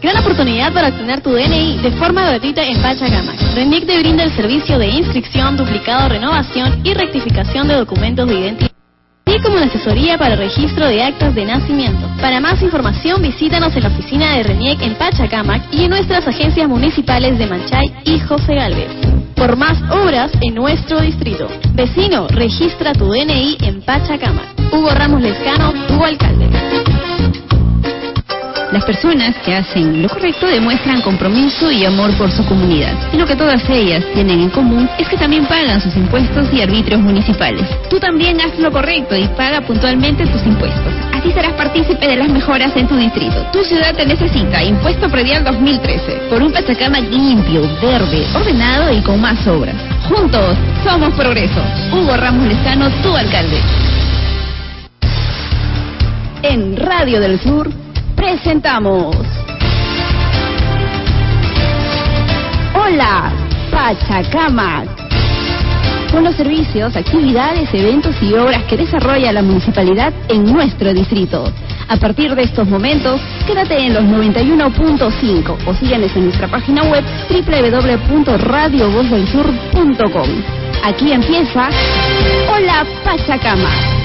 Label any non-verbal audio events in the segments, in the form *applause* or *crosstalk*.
Gran oportunidad para obtener tu DNI de forma gratuita en Pachacamac. RENIEC te brinda el servicio de inscripción, duplicado, renovación y rectificación de documentos de identidad. Así como la asesoría para registro de actas de nacimiento. Para más información visítanos en la oficina de RENIEC en Pachacamac y en nuestras agencias municipales de Manchay y José Galvez. Por más obras en nuestro distrito. Vecino, registra tu DNI en Pachacamac. Hugo Ramos Lescano, tu alcalde. Las personas que hacen lo correcto demuestran compromiso y amor por su comunidad. Y lo que todas ellas tienen en común es que también pagan sus impuestos y arbitrios municipales. Tú también haz lo correcto y paga puntualmente tus impuestos. Así serás partícipe de las mejoras en tu distrito. Tu ciudad te necesita. Impuesto predial 2013. Por un Pachacama limpio, verde, ordenado y con más obras. Juntos somos progreso. Hugo Ramos Lezano, tu alcalde. En Radio del Sur presentamos. Hola, Pachacamac. Con los servicios, actividades, eventos y obras que desarrolla la municipalidad en nuestro distrito. A partir de estos momentos, quédate en los 91.5 o síguenos en nuestra página web www.radiovozdelsur.com. Aquí empieza Hola Pachacamac.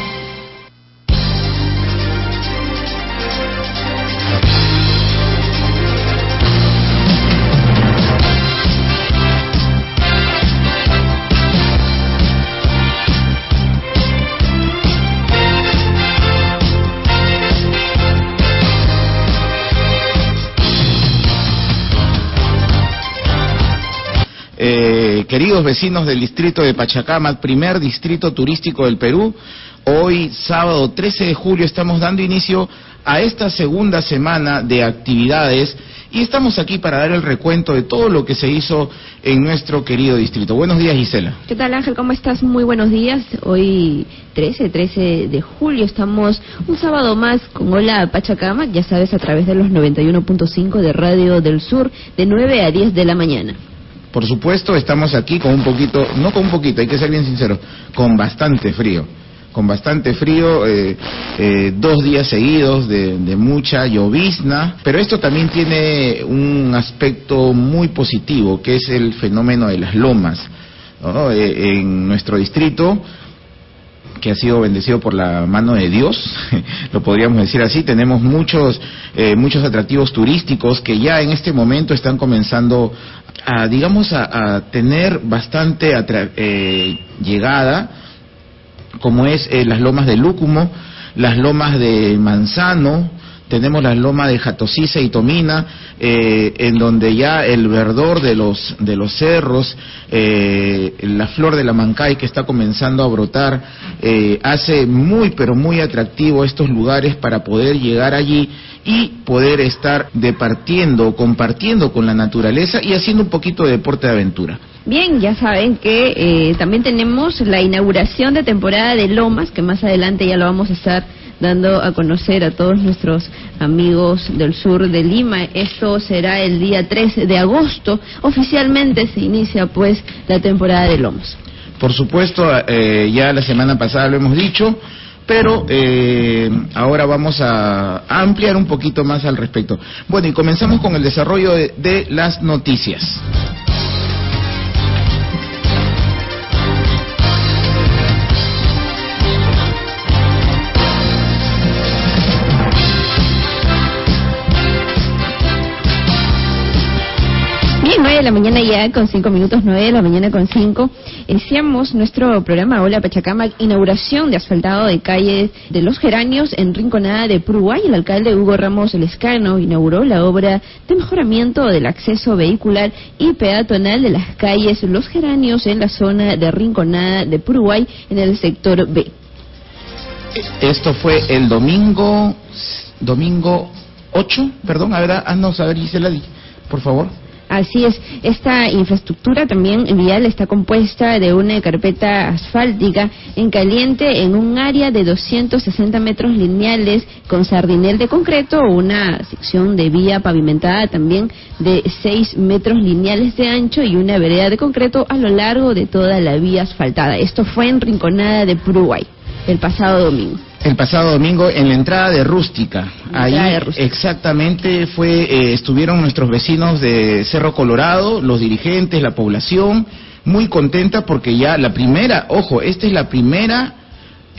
Eh, queridos vecinos del distrito de Pachacama, primer distrito turístico del Perú, hoy sábado 13 de julio estamos dando inicio a esta segunda semana de actividades y estamos aquí para dar el recuento de todo lo que se hizo en nuestro querido distrito. Buenos días, Gisela. ¿Qué tal Ángel? ¿Cómo estás? Muy buenos días. Hoy 13, 13 de julio estamos un sábado más con Hola Pachacama, ya sabes, a través de los 91.5 de Radio del Sur, de 9 a 10 de la mañana. Por supuesto, estamos aquí con un poquito, no con un poquito, hay que ser bien sincero, con bastante frío. Con bastante frío, eh, eh, dos días seguidos de, de mucha llovizna, pero esto también tiene un aspecto muy positivo, que es el fenómeno de las lomas. ¿no? Eh, en nuestro distrito, que ha sido bendecido por la mano de Dios, *laughs* lo podríamos decir así. Tenemos muchos, eh, muchos atractivos turísticos que ya en este momento están comenzando a, digamos, a, tener bastante eh, llegada, como es eh, las lomas de Lúcumo, las lomas de Manzano, tenemos las lomas de Jatosiza y Tomina, eh, en donde ya el verdor de los, de los cerros, eh, la flor de la mancay que está comenzando a brotar, eh, hace muy, pero muy atractivo estos lugares para poder llegar allí y poder estar departiendo, compartiendo con la naturaleza y haciendo un poquito de deporte de aventura. Bien, ya saben que eh, también tenemos la inauguración de temporada de Lomas, que más adelante ya lo vamos a estar dando a conocer a todos nuestros amigos del sur de Lima. Esto será el día 3 de agosto. Oficialmente se inicia pues la temporada de Lomas. Por supuesto, eh, ya la semana pasada lo hemos dicho, pero eh, ahora vamos a ampliar un poquito más al respecto. Bueno, y comenzamos con el desarrollo de, de las noticias. Bien, 9 de la mañana ya con 5 minutos, 9 de la mañana con 5. Iniciamos nuestro programa Hola Pachacama, inauguración de asfaltado de calles de Los Geranios en Rinconada de Puruguay. El alcalde Hugo Ramos Lescano inauguró la obra de mejoramiento del acceso vehicular y peatonal de las calles Los Geranios en la zona de Rinconada de Puruguay en el sector B. Esto fue el domingo, domingo 8, perdón, a ver, haznos a ver, Gisela, por favor. Así es, esta infraestructura también vial está compuesta de una carpeta asfáltica en caliente en un área de 260 metros lineales con sardinel de concreto, una sección de vía pavimentada también de 6 metros lineales de ancho y una vereda de concreto a lo largo de toda la vía asfaltada. Esto fue en Rinconada de Puruguay el pasado domingo. El pasado domingo en la entrada de Rústica. Ahí exactamente fue eh, estuvieron nuestros vecinos de Cerro Colorado, los dirigentes, la población, muy contenta porque ya la primera, ojo, esta es la primera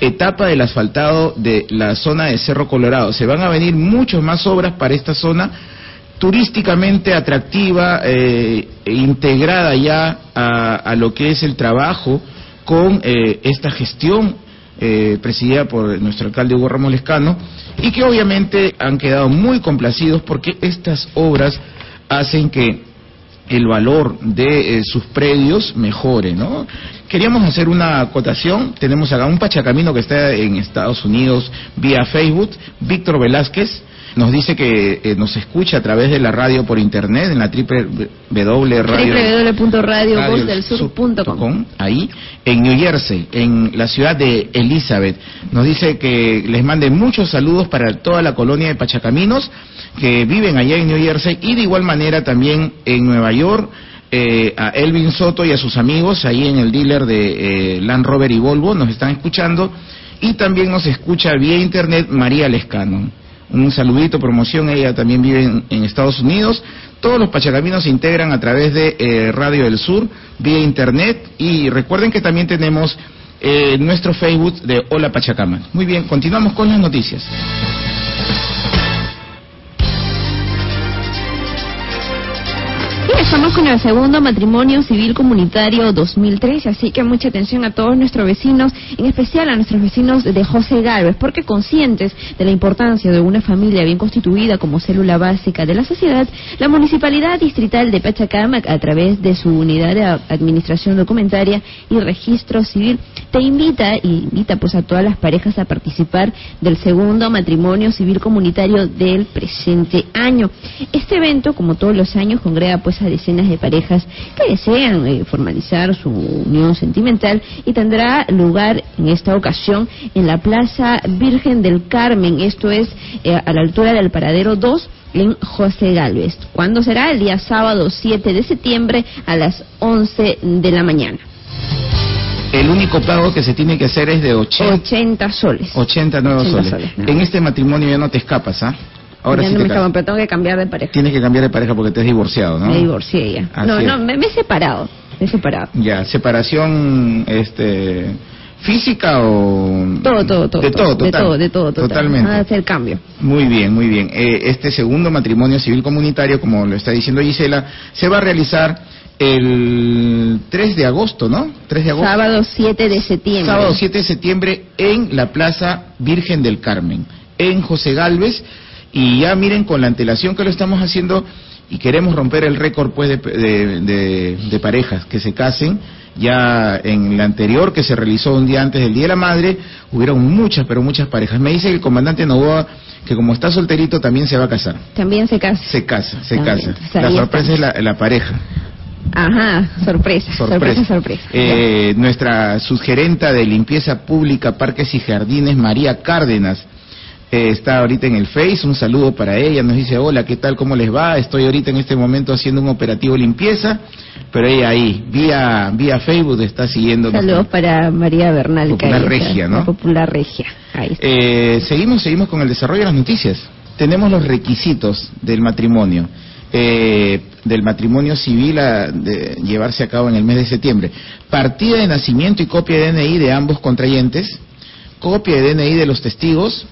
etapa del asfaltado de la zona de Cerro Colorado. Se van a venir muchas más obras para esta zona turísticamente atractiva, eh, integrada ya a, lo que es el trabajo con eh, esta gestión eh, presidida por nuestro alcalde Hugo Ramos Lescano y que obviamente han quedado muy complacidos porque estas obras hacen que el valor de sus predios mejore, ¿no? Queríamos hacer una acotación, tenemos acá un pachacamino que está en Estados Unidos vía Facebook, Víctor Velázquez, nos dice que eh, nos escucha a través de la radio por internet en la www.radiovozdelSur.com ahí en New Jersey, en la ciudad de Elizabeth. Nos dice que les mande muchos saludos para toda la colonia de Pachacaminos que viven allá en New Jersey y de igual manera también en Nueva York. Eh, a Elvin Soto y a sus amigos ahí en el dealer de eh, Land Rover y Volvo nos están escuchando y también nos escucha vía internet María Lescano un saludito, promoción, ella también vive en, Estados Unidos. Todos los pachacaminos se integran a través de eh, Radio del Sur, vía internet, y recuerden que también tenemos eh, nuestro Facebook de Hola Pachacama. Muy bien, continuamos con las noticias. Estamos con el segundo matrimonio civil comunitario 2013, así que mucha atención a todos nuestros vecinos, en especial a nuestros vecinos de José Gálvez, porque conscientes de la importancia de una familia bien constituida como célula básica de la sociedad, la Municipalidad Distrital de Pachacamac, a través de su unidad de administración documentaria y registro civil, te invita y invita pues a todas las parejas a participar del segundo matrimonio civil comunitario del presente año. Este evento, como todos los años, congrega pues a decenas de parejas que desean eh, formalizar su unión sentimental y tendrá lugar en esta ocasión en la Plaza Virgen del Carmen, esto es eh, a la altura del Paradero 2 en José Galvez. ¿Cuándo será? El día sábado 7 de septiembre a las 11 de la mañana. El único pago que se tiene que hacer es de 80, 80 soles. 80 nuevos soles. en este matrimonio ya no te escapas, ¿ah? Ahora sí no me pero tengo que cambiar de pareja. Tienes que cambiar de pareja porque te has divorciado, ¿no? Me divorcié ya. no, no, me, he separado. Me he separado. Ya, separación, este física o todo todo todo de todo de todo de todo totalmente a hacer cambio muy bien muy bien eh, este segundo matrimonio civil comunitario como lo está diciendo Gisela se va a realizar el 3 de agosto, ¿no? 3 de agosto. Sábado 7 de septiembre. Sábado 7 de septiembre en la Plaza Virgen del Carmen, en José Galvez. Y ya miren con la antelación que lo estamos haciendo y queremos romper el récord pues de, de, parejas que se casen. Ya en la anterior que se realizó un día antes del Día de la Madre, hubieron muchas, pero muchas parejas. Me dice el comandante Novoa que como está solterito también se va a casar. También se casa. Se casa, se casa. La sorpresa es la, la pareja. Ajá, sorpresa, sorpresa, sorpresa. Eh, nuestra sugerenta de limpieza pública, parques y jardines, María Cárdenas, eh, está ahorita en el Face, un saludo para ella, nos dice, hola, ¿qué tal? ¿Cómo les va? Estoy ahorita en este momento haciendo un operativo limpieza, pero ella ahí, vía, vía Facebook, está siguiendo. Saludos para María Bernal. Popular Regia, ¿no? Popular Regia. Ahí eh, seguimos, seguimos con el desarrollo de las noticias. Tenemos los requisitos del matrimonio. Eh, del matrimonio civil a de llevarse a cabo en el mes de septiembre. Partida de nacimiento y copia de DNI de ambos contrayentes, copia de DNI de los testigos,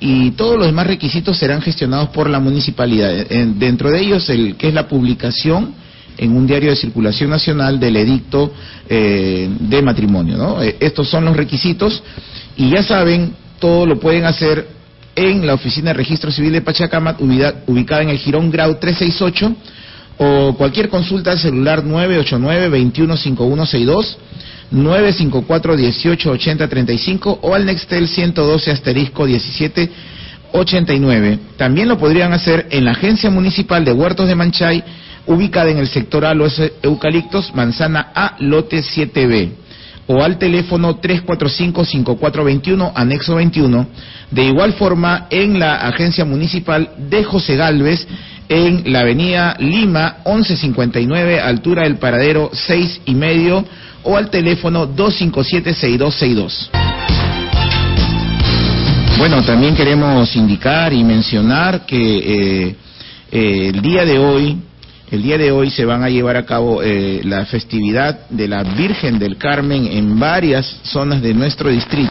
y todos los demás requisitos serán gestionados por la municipalidad. Dentro de ellos, el que es la publicación en un diario de circulación nacional del edicto eh, de matrimonio. ¿no? Eh, estos son los requisitos y ya saben, todo lo pueden hacer en la Oficina de Registro Civil de Pachacamac, ubicada en el Girón Grau 368, o cualquier consulta al celular 989-215162, 954-188035 o al Nextel 112 asterisco 1789. También lo podrían hacer en la Agencia Municipal de Huertos de Manchay, ubicada en el sector A Los Eucaliptos, Manzana A, Lote 7B o al teléfono 345-5421, anexo 21. De igual forma, en la agencia municipal de José Galvez, en la avenida Lima 1159, altura del paradero 6 y medio, o al teléfono 257-6262. Bueno, también queremos indicar y mencionar que eh, eh, el día de hoy, el día de hoy se van a llevar a cabo eh, la festividad de la Virgen del Carmen en varias zonas de nuestro distrito.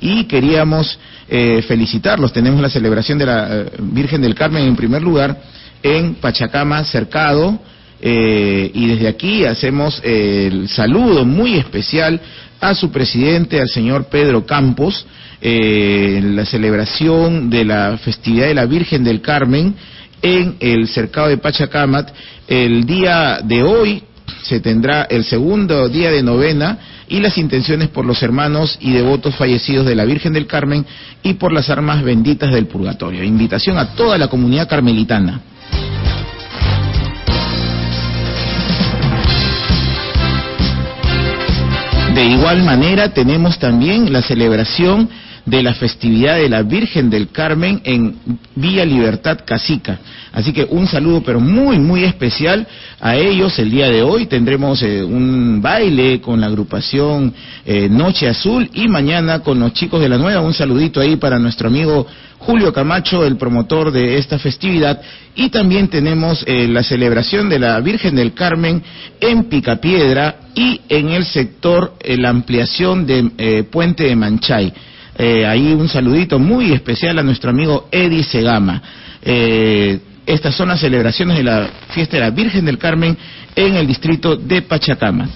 Y queríamos felicitarlos. Tenemos la celebración de la Virgen del Carmen en primer lugar en Pachacama, Cercado. y desde aquí hacemos el saludo muy especial a su presidente, al señor Pedro Campos, eh, la celebración de la festividad de la Virgen del Carmen en el cercado de Pachacamat. El día de hoy se tendrá el segundo día de novena y las intenciones por los hermanos y devotos fallecidos de la Virgen del Carmen y por las armas benditas del purgatorio. Invitación a toda la comunidad carmelitana. De igual manera tenemos también la celebración de la festividad de la Virgen del Carmen en Vía Libertad Casica. Así que un saludo pero muy, muy especial a ellos el día de hoy. Tendremos eh, un baile con la agrupación eh, Noche Azul y mañana con los chicos de la nueva. Un saludito ahí para nuestro amigo Julio Camacho, el promotor de esta festividad. Y también tenemos eh, la celebración de la Virgen del Carmen en Picapiedra y en el sector la ampliación de Puente de Manchay. Eh, ahí un saludito muy especial a nuestro amigo Eddie Segama. Eh, estas son las celebraciones de la fiesta de la Virgen del Carmen en el distrito de Pachacama.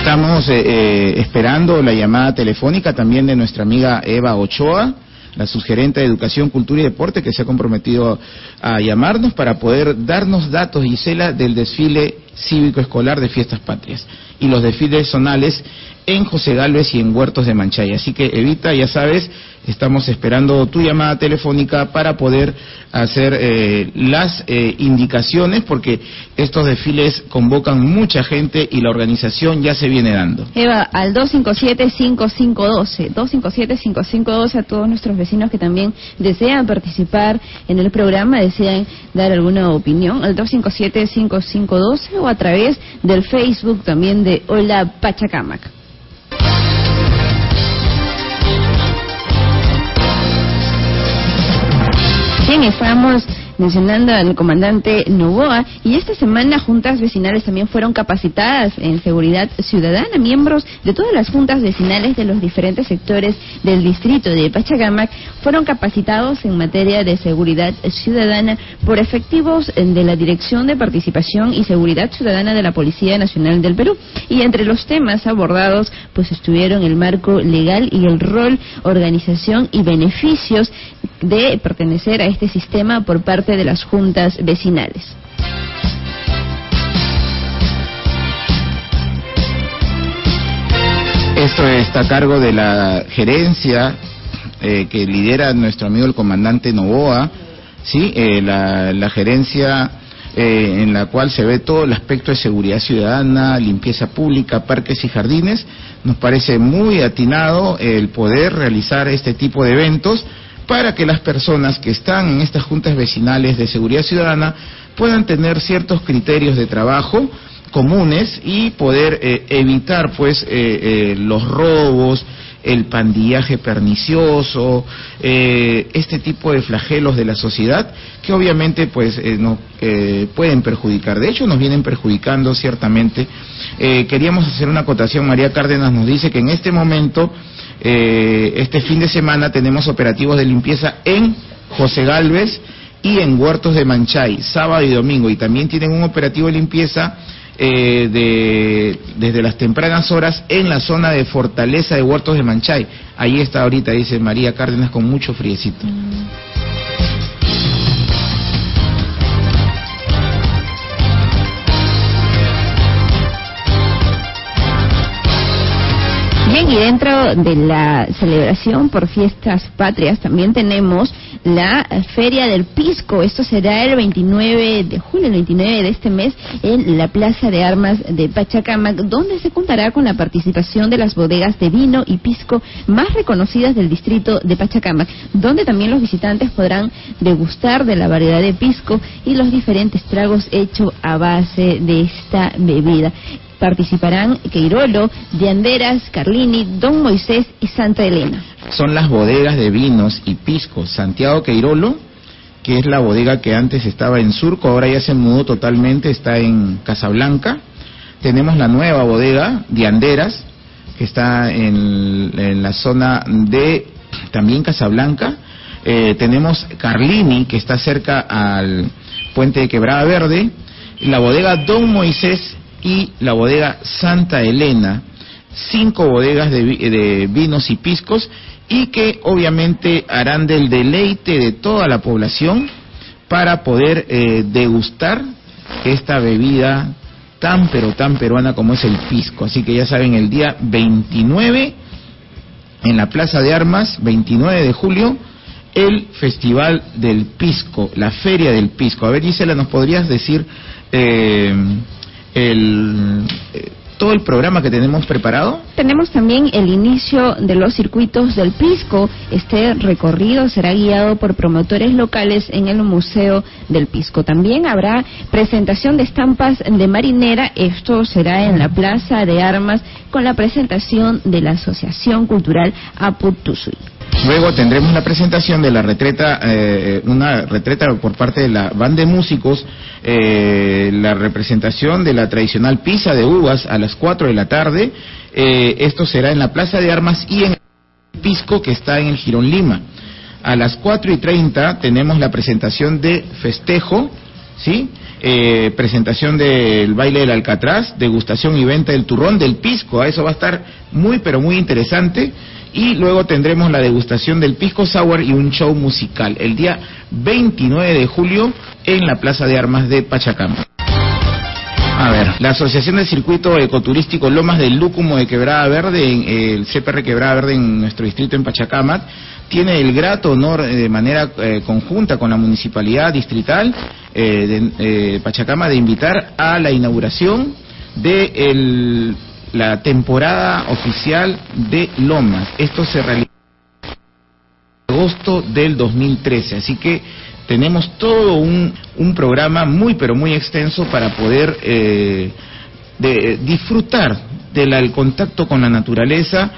Estamos eh, eh, esperando la llamada telefónica también de nuestra amiga Eva Ochoa, la subgerente de Educación, Cultura y Deporte, que se ha comprometido a llamarnos para poder darnos datos, Gisela, del desfile cívico escolar de Fiestas Patrias y los desfiles zonales en José Galvez y en Huertos de Manchay. Así que Evita, ya sabes, Estamos esperando tu llamada telefónica para poder hacer eh, las eh, indicaciones porque estos desfiles convocan mucha gente y la organización ya se viene dando. Eva, al 257-5512, 257-5512 a todos nuestros vecinos que también desean participar en el programa, desean dar alguna opinión, al 257-5512 o a través del Facebook también de Hola Pachacamac. Bien, estamos mencionando al comandante Novoa, y esta semana juntas vecinales también fueron capacitadas en seguridad ciudadana. Miembros de todas las juntas vecinales de los diferentes sectores del distrito de Pachacamac fueron capacitados en materia de seguridad ciudadana por efectivos de la Dirección de Participación y Seguridad Ciudadana de la Policía Nacional del Perú. Y entre los temas abordados, pues estuvieron el marco legal y el rol, organización y beneficios de pertenecer a este sistema por parte de las juntas vecinales. Esto está a cargo de la gerencia eh, que lidera nuestro amigo el comandante Novoa, ¿sí? Eh, la, gerencia eh, en la cual se ve todo el aspecto de seguridad ciudadana, limpieza pública, parques y jardines. Nos parece muy atinado el poder realizar este tipo de eventos para que las personas que están en estas juntas vecinales de seguridad ciudadana puedan tener ciertos criterios de trabajo comunes y poder eh, evitar pues eh, eh, los robos, el pandillaje pernicioso, este tipo de flagelos de la sociedad que obviamente pues no pueden perjudicar. De hecho nos vienen perjudicando ciertamente. queríamos hacer una acotación. María Cárdenas nos dice que en este momento eh, este fin de semana tenemos operativos de limpieza en José Galvez y en Huertos de Manchay, sábado y domingo. Y también tienen un operativo de limpieza eh, de, desde las tempranas horas en la zona de Fortaleza de Huertos de Manchay. Ahí está ahorita, dice María Cárdenas, con mucho friecito. Mm. y dentro de la celebración por fiestas patrias también tenemos la Feria del Pisco. Esto será el 29 de julio, el 29 de este mes, en la Plaza de Armas de Pachacamac, donde se contará con la participación de las bodegas de vino y pisco más reconocidas del distrito de Pachacamac, donde también los visitantes podrán degustar de la variedad de pisco y los diferentes tragos hechos a base de esta bebida. Participarán Queirolo, Dianderas, Carlini, Don Moisés y Santa Elena. Son las bodegas de vinos y pisco. Santiago Queirolo, que es la bodega que antes estaba en Surco, ahora ya se mudó totalmente, está en Casablanca. Tenemos la nueva bodega, Dianderas, que está en, la zona de también Casablanca. Eh, tenemos Carlini, que está cerca al puente de Quebrada Verde. La bodega Don Moisés y la bodega Santa Elena, cinco bodegas de, vinos y piscos y que obviamente harán del deleite de toda la población para poder eh, degustar esta bebida tan pero tan peruana como es el pisco. Así que ya saben, el día 29 en la Plaza de Armas, 29 de julio, el Festival del Pisco, la Feria del Pisco. A ver, Gisela, ¿nos podrías decir eh, el, eh, todo el programa que tenemos preparado? Tenemos también el inicio de los circuitos del Pisco. Este recorrido será guiado por promotores locales en el Museo del Pisco. También habrá presentación de estampas de marinera. Esto será en la Plaza de Armas con la presentación de la Asociación Cultural Aputusui. Luego tendremos la presentación de la retreta, eh, una retreta por parte de la banda de músicos, eh, la representación de la tradicional pizza de uvas a las 4 de la tarde. Eh, esto será en la Plaza de Armas y en el Pisco que está en el Girón Lima. A las 4 y 30 tenemos la presentación de festejo, ¿sí? Presentación del baile del Alcatraz, degustación y venta del turrón del Pisco. A eso va a estar muy, pero muy interesante y luego tendremos la degustación del Pisco Sour y un show musical el día 29 de julio en la Plaza de Armas de Pachacama. A ver, la Asociación de Circuito Ecoturístico Lomas del Lúcumo de Quebrada Verde, en, el CPR Quebrada Verde en nuestro distrito en Pachacamac, tiene el grato honor eh, de manera eh, conjunta con la municipalidad distrital eh, de Pachacama de invitar a la inauguración del la temporada oficial de Lomas. Esto se realizó en agosto del 2013, así que tenemos todo un, un programa muy pero muy extenso para poder eh, de, disfrutar del contacto con la naturaleza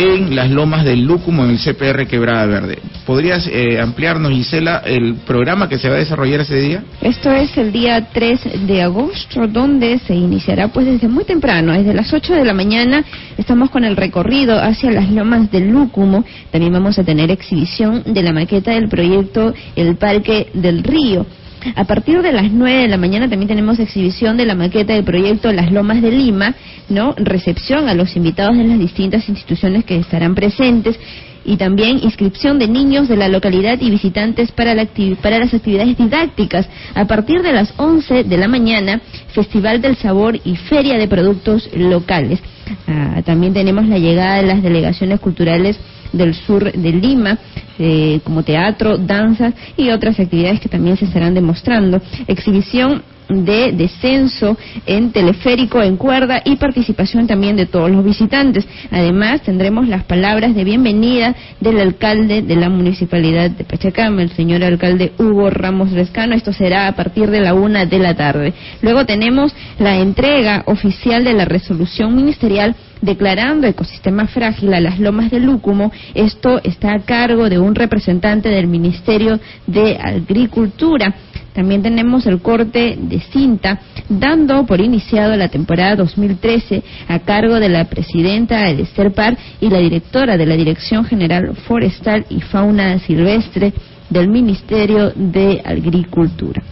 en las lomas del Lúcumo, en el CPR Quebrada Verde. ¿Podrías eh, ampliarnos, Gisela, el programa que se va a desarrollar ese día? Esto es el día 3 de agosto, donde se iniciará pues desde muy temprano, desde las 8 de la mañana. Estamos con el recorrido hacia las lomas del Lúcumo. También vamos a tener exhibición de la maqueta del proyecto El Parque del Río. A partir de las 9 de la mañana también tenemos exhibición de la maqueta del proyecto Las Lomas de Lima, ¿no? Recepción a los invitados de las distintas instituciones que estarán presentes y también inscripción de niños de la localidad y visitantes para, para las actividades didácticas. A partir de las 11 de la mañana, Festival del Sabor y Feria de Productos Locales. Ah, también tenemos la llegada de las delegaciones culturales del sur de Lima, eh, como teatro, danza y otras actividades que también se estarán demostrando. Exhibición de descenso en teleférico, en cuerda y participación también de todos los visitantes. Además, tendremos las palabras de bienvenida del alcalde de la municipalidad de Pachacama, el señor alcalde Hugo Ramos Rescano. Esto será a partir de la una de la tarde. Luego tenemos la entrega oficial de la resolución ministerial declarando ecosistema frágil a las lomas de Lúcumo. Esto está a cargo de un representante del Ministerio de Agricultura. También tenemos el corte de cinta, dando por iniciado la temporada 2013 a cargo de la presidenta Esther Par y la directora de la Dirección General Forestal y Fauna Silvestre del Ministerio de Agricultura.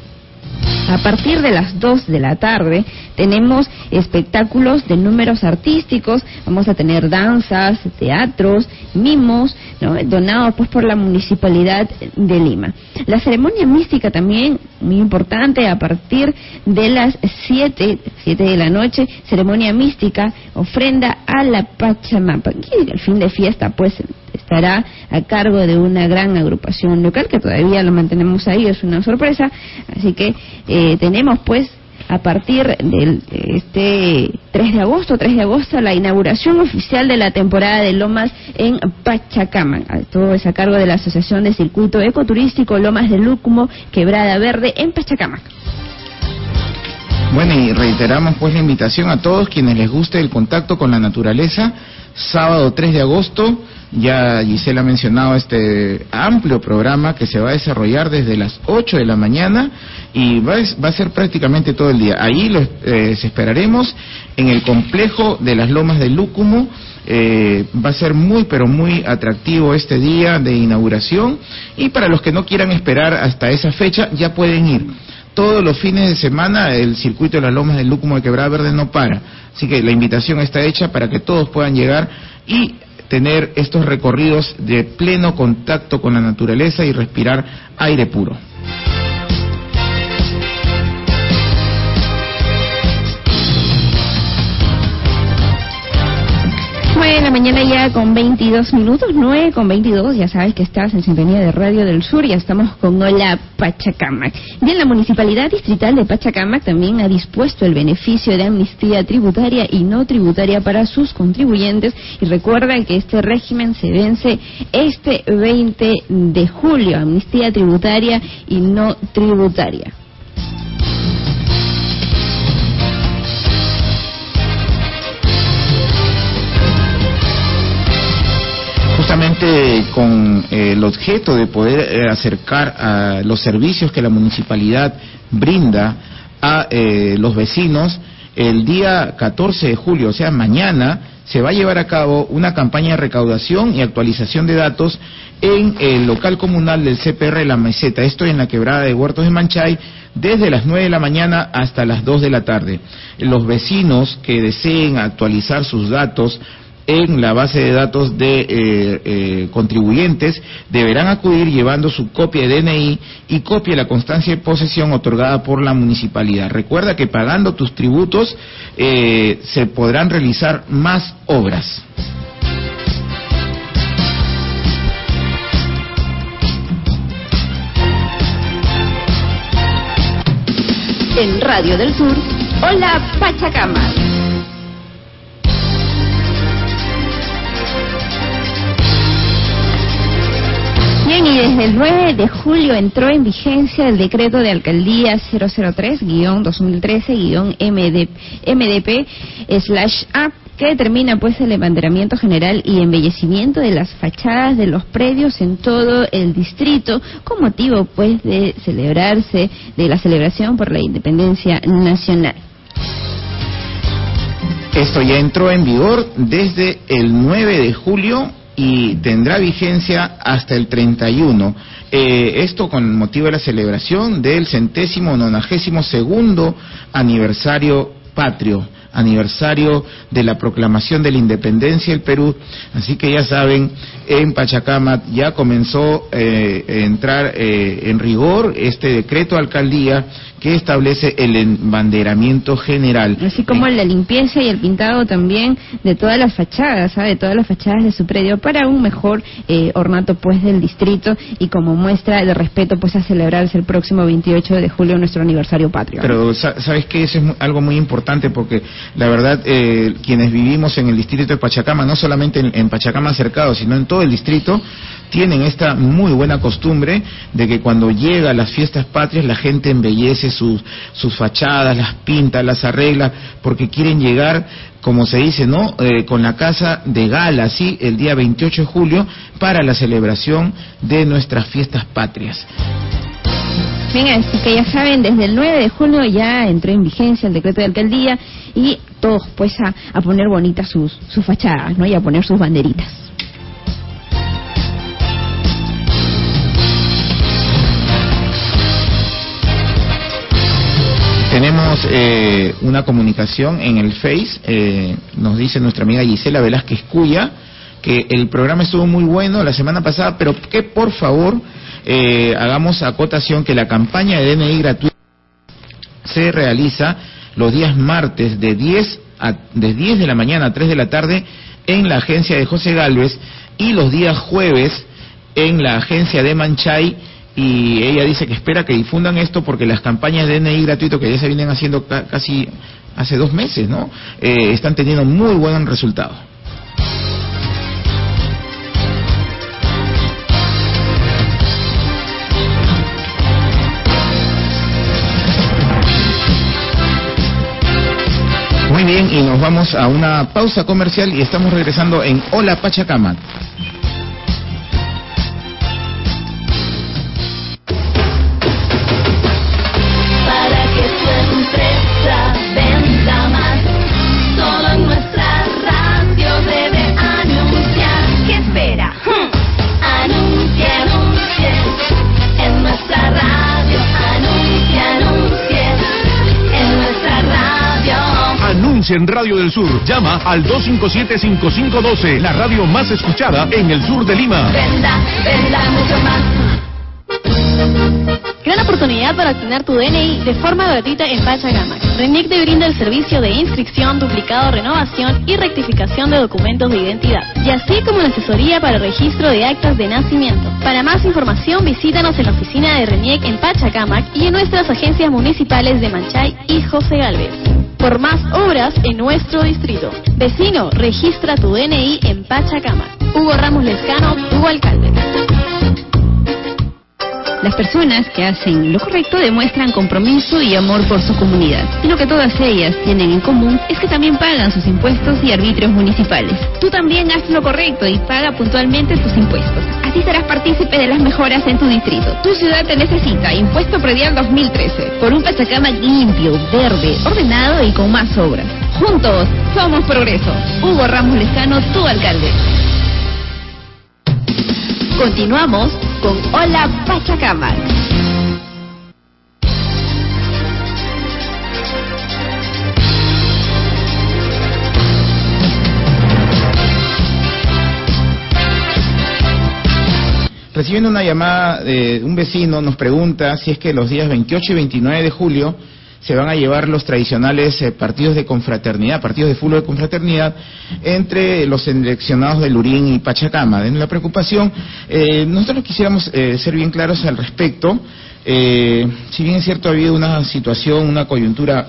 A partir de las 2 de la tarde tenemos espectáculos de números artísticos, vamos a tener danzas, teatros, mimos, donados pues por la Municipalidad de Lima. La ceremonia mística también, muy importante, a partir de las 7, 7 de la noche, ceremonia mística, ofrenda a la Pachamama. Y el fin de fiesta pues estará a cargo de una gran agrupación local que todavía lo mantenemos ahí, es una sorpresa. Así que eh, tenemos pues a partir del este 3 de agosto, 3 de agosto, la inauguración oficial de la temporada de Lomas en Pachacama. Todo es a cargo de la Asociación de Circuito Ecoturístico Lomas de Lúcumo, Quebrada Verde en Pachacama. Bueno, y reiteramos pues la invitación a todos quienes les guste el contacto con la naturaleza, sábado 3 de agosto, ya Gisela ha mencionado este amplio programa que se va a desarrollar desde las 8 de la mañana y va, a ser prácticamente todo el día. Ahí los eh, esperaremos en el complejo de las Lomas de Lúcumo. Eh, va a ser muy, pero muy atractivo este día de inauguración y para los que no quieran esperar hasta esa fecha ya pueden ir todos los fines de semana el circuito de las lomas del Lúcumo de Quebrada Verde no para. Así que la invitación está hecha para que todos puedan llegar y tener estos recorridos de pleno contacto con la naturaleza y respirar aire puro. 9 de la mañana ya con 22 minutos, 9 con 22, ya sabes que estás en sintonía de Radio del Sur, ya estamos con Hola Pachacamac. Bien, la Municipalidad Distrital de Pachacamac también ha dispuesto el beneficio de amnistía tributaria y no tributaria para sus contribuyentes y recuerda que este régimen se vence este 20 de julio, amnistía tributaria y no tributaria. Con eh, el objeto de poder eh, acercar a los servicios que la municipalidad brinda a eh, los vecinos, el día 14 de julio, o sea, mañana, se va a llevar a cabo una campaña de recaudación y actualización de datos en el local comunal del CPR La Meseta, esto en la quebrada de Huertos de Manchay, desde las 9 de la mañana hasta las 2 de la tarde. Los vecinos que deseen actualizar sus datos en la base de datos de eh, eh, contribuyentes deberán acudir llevando su copia de DNI y copia de la constancia de posesión otorgada por la municipalidad. Recuerda que pagando tus tributos eh, se podrán realizar más obras. En Radio del Sur, hola Pachacama. Bien, y desde el 9 de julio entró en vigencia el decreto de alcaldía 003-2013-MDP-A que determina pues el embanderamiento general y embellecimiento de las fachadas de los predios en todo el distrito con motivo pues de celebrarse de la celebración por la independencia nacional. Esto ya entró en vigor desde el 9 de julio y tendrá vigencia hasta el 31. Eh, esto con motivo de la celebración del centésimo nonagésimo segundo aniversario patrio aniversario de la proclamación de la independencia del Perú. Así que ya saben, en Pachacama ya comenzó eh, a entrar eh, en rigor este decreto de alcaldía que establece el embanderamiento general. Así como la limpieza y el pintado también de todas las fachadas, de todas las fachadas de su predio para un mejor eh, ornato pues del distrito y como muestra de respeto pues a celebrarse el próximo 28 de julio nuestro aniversario patrio. Pero sabes que eso es algo muy importante porque la verdad, eh, quienes vivimos en el distrito de Pachacama, no solamente en, Pachacama cercado, sino en todo el distrito, tienen esta muy buena costumbre de que cuando llega las fiestas patrias la gente embellece sus, sus fachadas, las pinta, las arregla, porque quieren llegar, como se dice, ¿no? Eh, con la casa de gala, ¿sí? El día 28 de julio para la celebración de nuestras fiestas patrias. Venga, así que ya saben, desde el 9 de junio ya entró en vigencia el decreto de alcaldía y todos pues a, poner bonitas sus, sus fachadas, ¿no? Y a poner sus banderitas. Eh, una comunicación en el Face, eh, nos dice nuestra amiga Gisela Velázquez Cuya, que el programa estuvo muy bueno la semana pasada, pero que por favor eh, hagamos acotación que la campaña de DNI gratuito se realiza los días martes de 10 de 10 de la mañana a 3 de la tarde en la agencia de José Galvez y los días jueves en la agencia de Manchay y ella dice que espera que difundan esto porque las campañas de DNI gratuito que ya se vienen haciendo casi hace dos meses, ¿no? Eh, están teniendo muy buen resultado. Muy bien, y nos vamos a una pausa comercial y estamos regresando en Hola Pachacama. En Radio del Sur. Llama al 257-5512, la radio más escuchada en el sur de Lima. Venda, venda mucho más. Gran oportunidad para obtener tu DNI de forma gratuita en Pachacamac. RENIC te brinda el servicio de inscripción, duplicado, renovación y rectificación de documentos de identidad, y así como la asesoría para el registro de actas de nacimiento. Para más información, visítanos en la oficina de RENIEC en Pachacamac y en nuestras agencias municipales de Manchay y José Galvez por más obras en nuestro distrito. Vecino, registra tu DNI en Pachacama. Hugo Ramos Lescano, tu alcalde. Las personas que hacen lo correcto demuestran compromiso y amor por su comunidad. Y lo que todas ellas tienen en común es que también pagan sus impuestos y arbitrios municipales. Tú también haz lo correcto y paga puntualmente tus impuestos. Así serás partícipe de las mejoras en tu distrito. Tu ciudad te necesita Impuesto Predial 2013 por un Pachacama limpio, verde, ordenado y con más obras. Juntos somos progreso. Hugo Ramos Lezcano, tu alcalde. Continuamos con Hola Pachacama. Recibiendo una llamada de un vecino, nos pregunta si es que los días 28 y 29 de julio se van a llevar los tradicionales eh, partidos de confraternidad, partidos de fútbol de confraternidad entre los seleccionados de Lurín y Pachacama. En la preocupación, eh, nosotros quisiéramos eh, ser bien claros al respecto. si bien es cierto, ha habido una situación, una coyuntura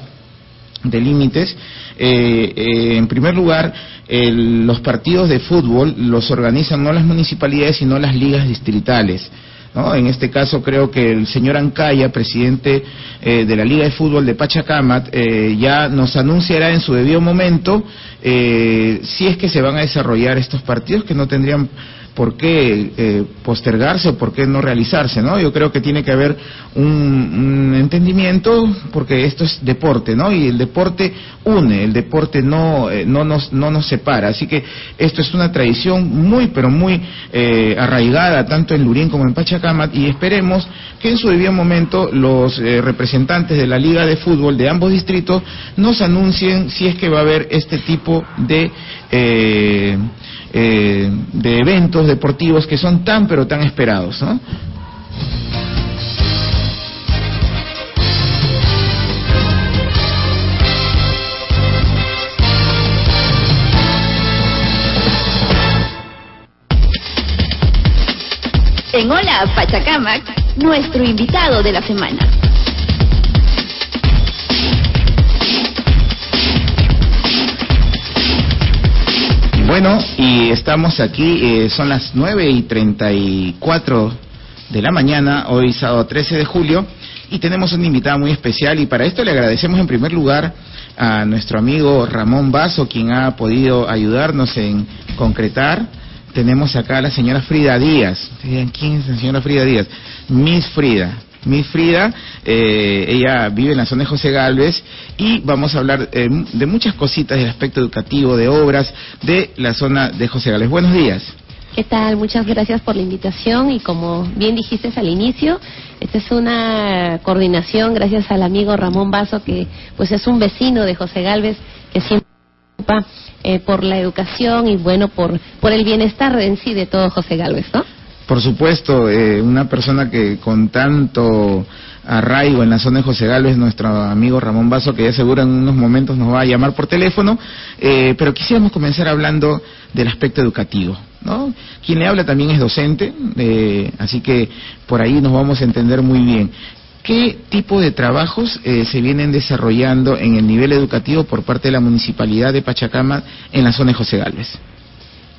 de límites, en primer lugar, los partidos de fútbol los organizan no las municipalidades, sino las ligas distritales. En este caso creo que el señor Ancaya, presidente eh, de la Liga de Fútbol de Pachacamat, eh, ya nos anunciará en su debido momento eh, si es que se van a desarrollar estos partidos que no tendrían por qué eh, postergarse o por qué no realizarse, ¿no? Yo creo que tiene que haber un, entendimiento porque esto es deporte, ¿no? Y el deporte une, el deporte no, eh, no, nos, no nos separa. Así que esto es una tradición muy, pero muy eh, arraigada tanto en Lurín como en Pachacamac y esperemos que en su debido momento los representantes de la Liga de Fútbol de ambos distritos nos anuncien si es que va a haber este tipo de eh, de eventos deportivos que son tan pero tan esperados. ¿no? En Hola Pachacamac, nuestro invitado de la semana. Bueno, y estamos aquí, eh, son las 9 y 34 de la mañana, hoy sábado 13 de julio, y tenemos una invitada muy especial y para esto le agradecemos en primer lugar a nuestro amigo Ramón Vaso, quien ha podido ayudarnos en concretar. Tenemos acá a la señora Frida Díaz. ¿Quién es la señora Frida Díaz? Miss Frida. Miss Frida, eh, ella vive en la zona de José Galvez y vamos a hablar eh, de muchas cositas del aspecto educativo, de obras de la zona de José Galvez. Buenos días. ¿Qué tal? Muchas gracias por la invitación y como bien dijiste al inicio, esta es una coordinación gracias al amigo Ramón Vaso que pues es un vecino de José Galvez que siempre se preocupa eh, por la educación y bueno por por el bienestar en sí de todo José Galvez, ¿no? Por supuesto, eh, una persona que con tanto arraigo en la zona de José Gálvez, nuestro amigo Ramón Vaso, que ya seguro en unos momentos nos va a llamar por teléfono, eh, pero quisiéramos comenzar hablando del aspecto educativo. ¿no? Quien le habla también es docente, eh, así que por ahí nos vamos a entender muy bien. ¿Qué tipo de trabajos eh, se vienen desarrollando en el nivel educativo por parte de la Municipalidad de Pachacama en la zona de José Gálvez?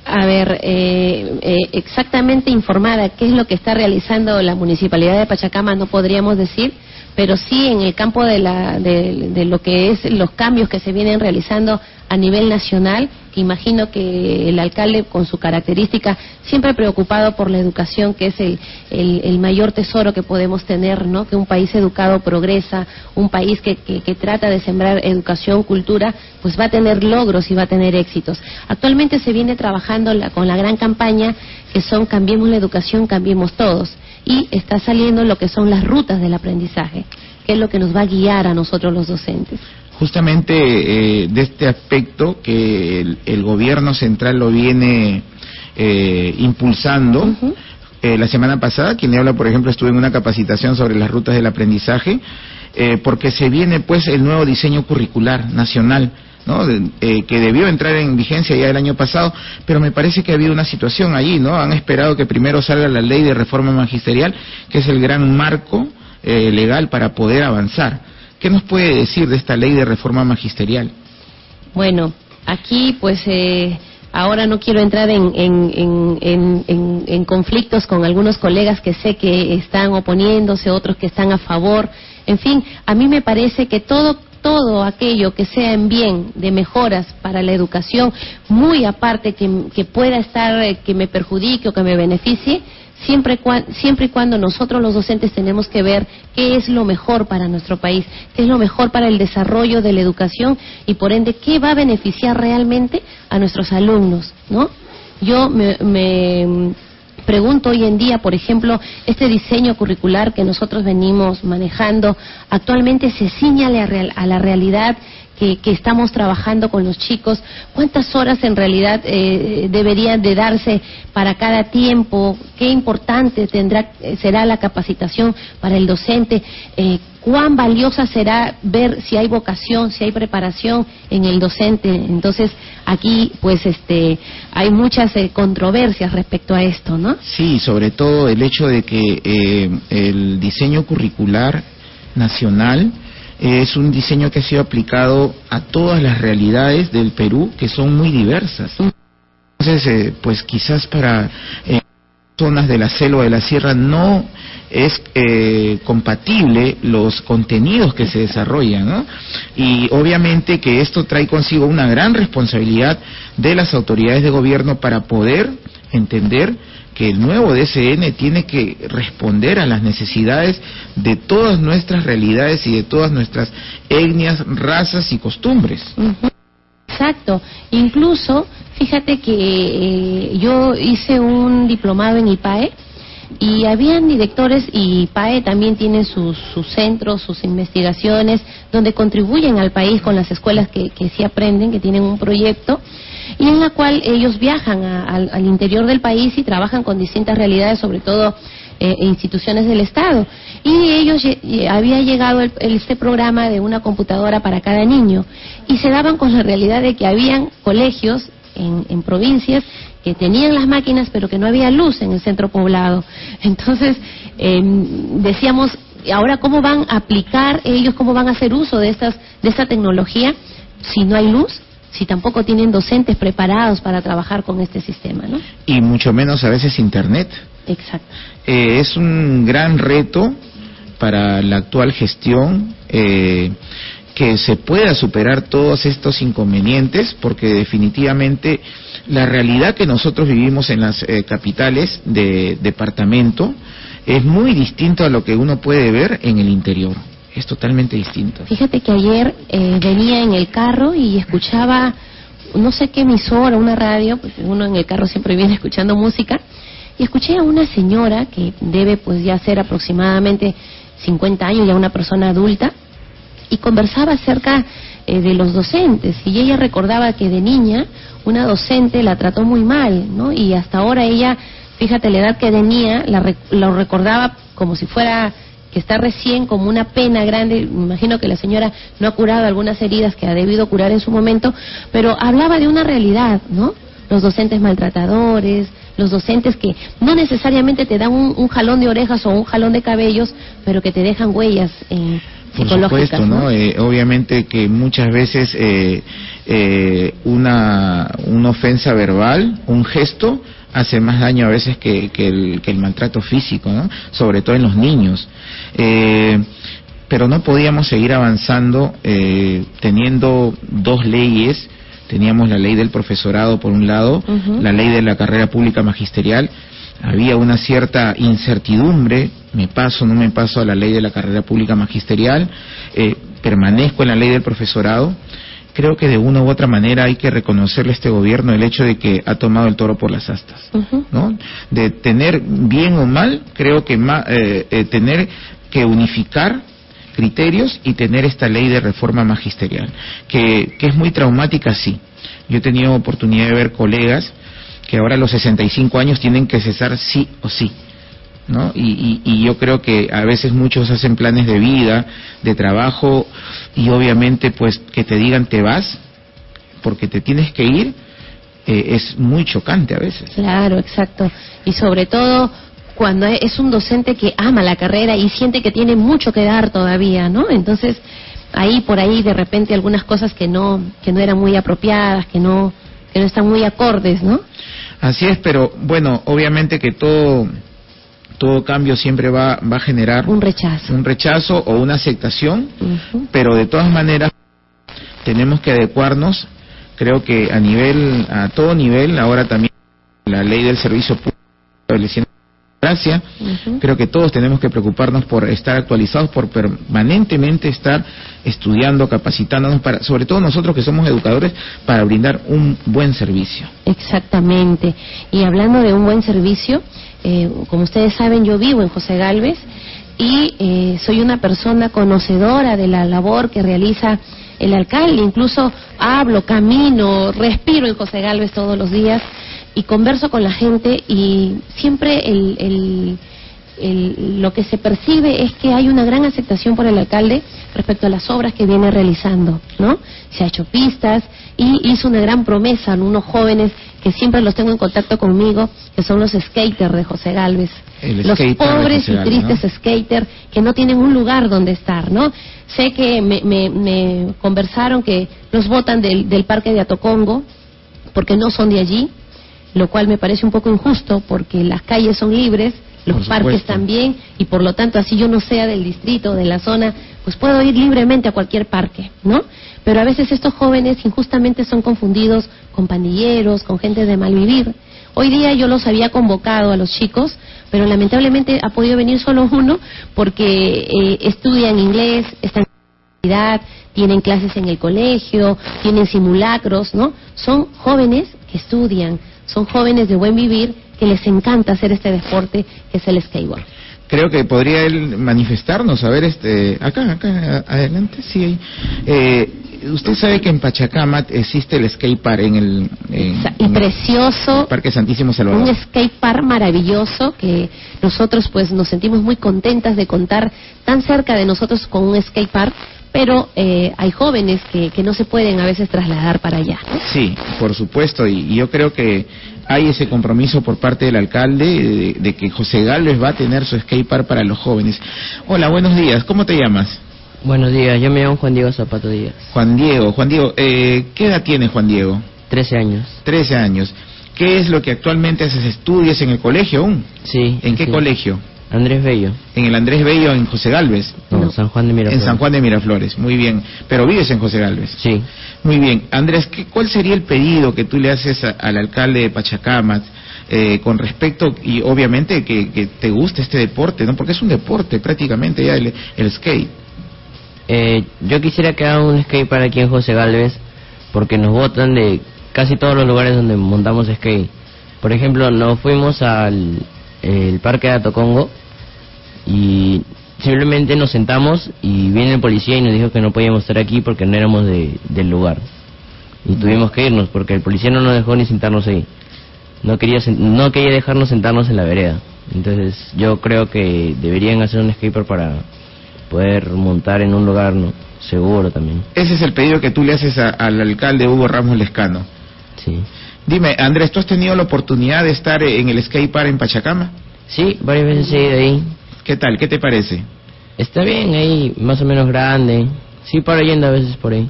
A ver, eh, eh, exactamente informada qué es lo que está realizando la Municipalidad de Pachacama no podríamos decir, pero sí en el campo de, la, de, lo que es los cambios que se vienen realizando a nivel nacional, imagino que el alcalde con su característica, siempre preocupado por la educación, que es el, el, mayor tesoro que podemos tener, ¿no? que un país educado progresa, un país que, que, trata de sembrar educación, cultura, pues va a tener logros y va a tener éxitos. Actualmente se viene trabajando con la gran campaña que son Cambiemos la educación, cambiemos todos y está saliendo lo que son las rutas del aprendizaje, que es lo que nos va a guiar a nosotros los docentes. Justamente eh, de este aspecto que el, gobierno central lo viene eh, impulsando. Eh, la semana pasada, quien le habla, por ejemplo, estuve en una capacitación sobre las rutas del aprendizaje, porque se viene pues el nuevo diseño curricular nacional ¿no? Eh, que debió entrar en vigencia ya el año pasado, pero me parece que ha habido una situación allí, ¿no? Han esperado que primero salga la ley de reforma magisterial, que es el gran marco eh, legal para poder avanzar. ¿Qué nos puede decir de esta ley de reforma magisterial? Bueno, aquí pues eh, ahora no quiero entrar en, en, conflictos con algunos colegas que sé que están oponiéndose, otros que están a favor. En fin, a mí me parece que todo todo aquello que sea en bien de mejoras para la educación, muy aparte que, pueda estar, eh, que me perjudique o que me beneficie, siempre, siempre y cuando nosotros los docentes tenemos que ver qué es lo mejor para nuestro país, qué es lo mejor para el desarrollo de la educación y por ende qué va a beneficiar realmente a nuestros alumnos, ¿no? Yo me pregunto hoy en día, por ejemplo, este diseño curricular que nosotros venimos manejando, actualmente se ciñale a, la realidad que, estamos trabajando con los chicos, cuántas horas en realidad eh, deberían de darse para cada tiempo, qué importante tendrá será la capacitación para el docente, eh, cuán valiosa será ver si hay vocación, si hay preparación en el docente. Entonces, aquí pues este hay muchas eh, controversias respecto a esto, ¿no? Sí, sobre todo el hecho de que el diseño curricular nacional es un diseño que ha sido aplicado a todas las realidades del Perú, que son muy diversas. Entonces, eh, pues quizás para eh, zonas de la selva de la sierra no es eh, compatible los contenidos que se desarrollan. Y obviamente que esto trae consigo una gran responsabilidad de las autoridades de gobierno para poder entender que el nuevo DCN tiene que responder a las necesidades de todas nuestras realidades y de todas nuestras etnias, razas y costumbres. Exacto. Incluso, fíjate que eh, yo hice un diplomado en IPAE y habían directores y IPAE también tiene sus, centros, sus investigaciones, donde contribuyen al país con las escuelas que, que sí aprenden, que tienen un proyecto y en la cual ellos viajan al interior del país y trabajan con distintas realidades, sobre todo eh, instituciones del Estado. Y ellos había llegado este programa de una computadora para cada niño y se daban con la realidad de que habían colegios en, provincias que tenían las máquinas pero que no había luz en el centro poblado. *laughs* Entonces em, decíamos, ahora cómo van a aplicar ellos, cómo van a hacer uso de estas de esta tecnología si no hay luz si tampoco tienen docentes preparados para trabajar con este sistema, ¿no? Y mucho menos a veces Internet. Exacto. Eh, es un gran reto para la actual gestión eh, que se pueda superar todos estos inconvenientes, porque definitivamente la realidad que nosotros vivimos en las eh, capitales de departamento es muy distinto a lo que uno puede ver en el interior es totalmente distinto. Fíjate que ayer eh, venía en el carro y escuchaba, no sé qué emisora, una radio, pues uno en el carro siempre viene *laughs* escuchando música, y escuché a una señora que debe pues ya ser aproximadamente 50 años, ya una persona adulta, y conversaba acerca eh, de los docentes, y ella recordaba que de niña una docente la trató muy mal, ¿no? Y hasta ahora ella Fíjate la edad que tenía, la, lo recordaba como si fuera que está recién como una pena grande. Me imagino que la señora no ha curado algunas heridas que ha debido curar en su momento, pero hablaba de una realidad, ¿no? Los docentes maltratadores, los docentes que no necesariamente te dan un, jalón de orejas o un jalón de cabellos, pero que te dejan huellas eh, Por supuesto, ¿no? Eh, obviamente que muchas veces eh, eh, una, una ofensa verbal, un gesto, hace más daño a veces que, que, el, que el, maltrato físico, ¿no? sobre todo en los niños. Eh, pero no podíamos seguir avanzando eh, teniendo dos leyes. Teníamos la ley del profesorado por un lado, la ley de la carrera pública magisterial. Había una cierta incertidumbre, me paso, no me paso a la ley de la carrera pública magisterial, eh, permanezco en la ley del profesorado creo que de una u otra manera hay que reconocerle a este gobierno el hecho de que ha tomado el toro por las astas, ¿no? De tener bien o mal, creo que eh, eh, tener que unificar criterios y tener esta ley de reforma magisterial, que, que es muy traumática, sí. Yo he tenido oportunidad de ver colegas que ahora a los 65 años tienen que cesar sí o sí. ¿No? Y, y, yo creo que a veces muchos hacen planes de vida, de trabajo, y obviamente pues que te digan te vas, porque te tienes que ir, eh, es muy chocante a veces. Claro, exacto. Y sobre todo cuando es un docente que ama la carrera y siente que tiene mucho que dar todavía, ¿no? Entonces, ahí por ahí de repente algunas cosas que no que no eran muy apropiadas, que no que no están muy acordes, ¿no? Así es, pero bueno, obviamente que todo todo cambio siempre va, va a generar un rechazo. un rechazo o una aceptación, pero de todas maneras tenemos que adecuarnos, creo que a nivel, a todo nivel, ahora también la ley del servicio público estableciendo gracia, creo que todos tenemos que preocuparnos por estar actualizados, por permanentemente estar estudiando, capacitándonos, para, sobre todo nosotros que somos educadores, para brindar un buen servicio. Exactamente. Y hablando de un buen servicio, eh, como ustedes saben, yo vivo en José Galvez y eh, soy una persona conocedora de la labor que realiza el alcalde. Incluso hablo, camino, respiro en José Galvez todos los días y converso con la gente y siempre el, lo que se percibe es que hay una gran aceptación por el alcalde respecto a las obras que viene realizando, ¿no? Se ha hecho pistas y hizo una gran promesa a unos jóvenes que siempre los tengo en contacto conmigo, que son los skaters de José Galvez. los pobres y tristes skaters que no tienen un lugar donde estar, ¿no? Sé que me, me, conversaron que los votan del, del parque de Atocongo porque no son de allí, lo cual me parece un poco injusto porque las calles son libres, los parques también, y por lo tanto, así yo no sea del distrito, de la zona, pues puedo ir libremente a cualquier parque, ¿no? Pero a veces estos jóvenes injustamente son confundidos con pandilleros, con gente de mal vivir. Hoy día yo los había convocado a los chicos, pero lamentablemente ha podido venir solo uno porque eh, estudian inglés, están en la tienen clases en el colegio, tienen simulacros, ¿no? Son jóvenes que estudian, son jóvenes de buen vivir que les encanta hacer este deporte que es el skateboard. Creo que podría él manifestarnos, a ver, este, acá, acá, adelante, sí. Eh, usted sabe que en Pachacamac existe el skatepark en el y precioso Parque Santísimo Salvador. Un skatepark maravilloso que nosotros pues nos sentimos muy contentas de contar tan cerca de nosotros con un skatepark pero eh, hay jóvenes que, que, no se pueden a veces trasladar para allá. Sí, por supuesto, y, yo creo que hay ese compromiso por parte del alcalde de, que José Gálvez va a tener su skatepark para los jóvenes. Hola, buenos días, ¿cómo te llamas? Buenos días, yo me llamo Juan Diego Zapato Díaz. Juan Diego, Juan Diego, eh, ¿qué edad tienes Juan Diego? Trece años. Trece años. ¿Qué es lo que actualmente haces? ¿Estudias en el colegio aún? Sí. ¿En qué colegio? Andrés Bello. En el Andrés Bello, en José Galvez. No, en San Juan de Miraflores. En San Juan de Miraflores, muy bien. Pero vives en José Galvez. Sí. Muy bien. Andrés, ¿qué, ¿cuál sería el pedido que tú le haces al alcalde de Pachacamat eh, con respecto, y obviamente que, te guste este deporte, ¿no? Porque es un deporte prácticamente ya el, skate. Eh, yo quisiera que haga un skate para aquí en José Galvez, porque nos votan de casi todos los lugares donde montamos skate. Por ejemplo, nos fuimos al el parque de Atocongo y simplemente nos sentamos y viene el policía y nos dijo que no podíamos estar aquí porque no éramos de, del lugar. Y tuvimos que irnos porque el policía no nos dejó ni sentarnos ahí. no quería no quería dejarnos sentarnos en la vereda. Entonces yo creo que deberían hacer un skatepark para poder montar en un lugar seguro también. Ese es el pedido que tú le haces al alcalde Hugo Ramos Lescano. Sí. Dime, Andrés, ¿tú has tenido la oportunidad de estar en el skatepark en Pachacama? Sí, varias veces he ido ahí. ¿Qué tal? ¿Qué te parece? Está bien ahí, más o menos grande. Sí, para yendo a veces por ahí.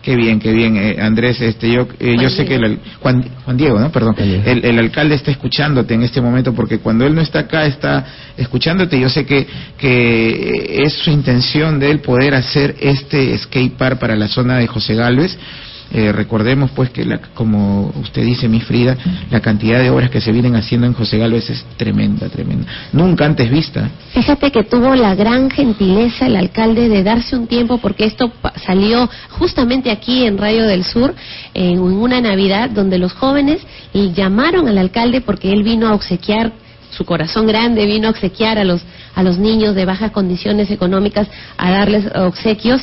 Qué bien, qué bien, eh, Andrés. Este, yo, eh, yo sé que el, Juan, Juan, Diego, ¿no? Perdón. El, el, alcalde está escuchándote en este momento porque cuando él no está acá está escuchándote. Yo sé que que es su intención de él poder hacer este skate park para la zona de José Galvez eh, recordemos pues que, la, como usted dice, mi Frida, la cantidad de obras que se vienen haciendo en José Gálvez es tremenda, tremenda. Nunca antes vista. Fíjate que tuvo la gran gentileza el alcalde de darse un tiempo, porque esto salió justamente aquí en Radio del Sur, en una Navidad, donde los jóvenes llamaron al alcalde porque él vino a obsequiar su corazón grande vino a obsequiar a los a los niños de bajas condiciones económicas a darles obsequios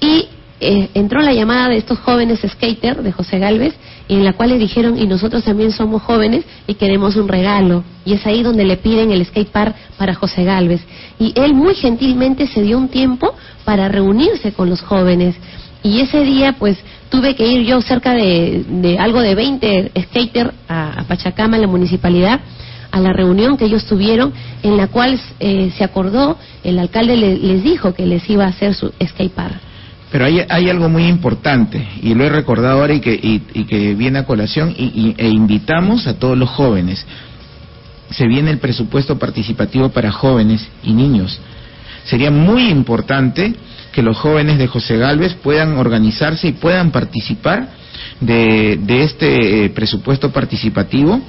y eh, entró la llamada de estos jóvenes skater de José Galvez y en la cual le dijeron y nosotros también somos jóvenes y queremos un regalo y es ahí donde le piden el skate park para José Galvez. Y él muy gentilmente se dio un tiempo para reunirse con los jóvenes. Y ese día pues tuve que ir yo cerca de, algo de 20 skater a, Pachacama en la municipalidad a la reunión que ellos tuvieron en la cual eh, se acordó el alcalde les dijo que les iba a hacer su skate park pero hay, hay algo muy importante, y lo he recordado ahora y que, y, que viene a colación, y, e invitamos a todos los jóvenes. Se viene el presupuesto participativo para jóvenes y niños. Sería muy importante que los jóvenes de José Galvez puedan organizarse y puedan participar de, de este eh, presupuesto participativo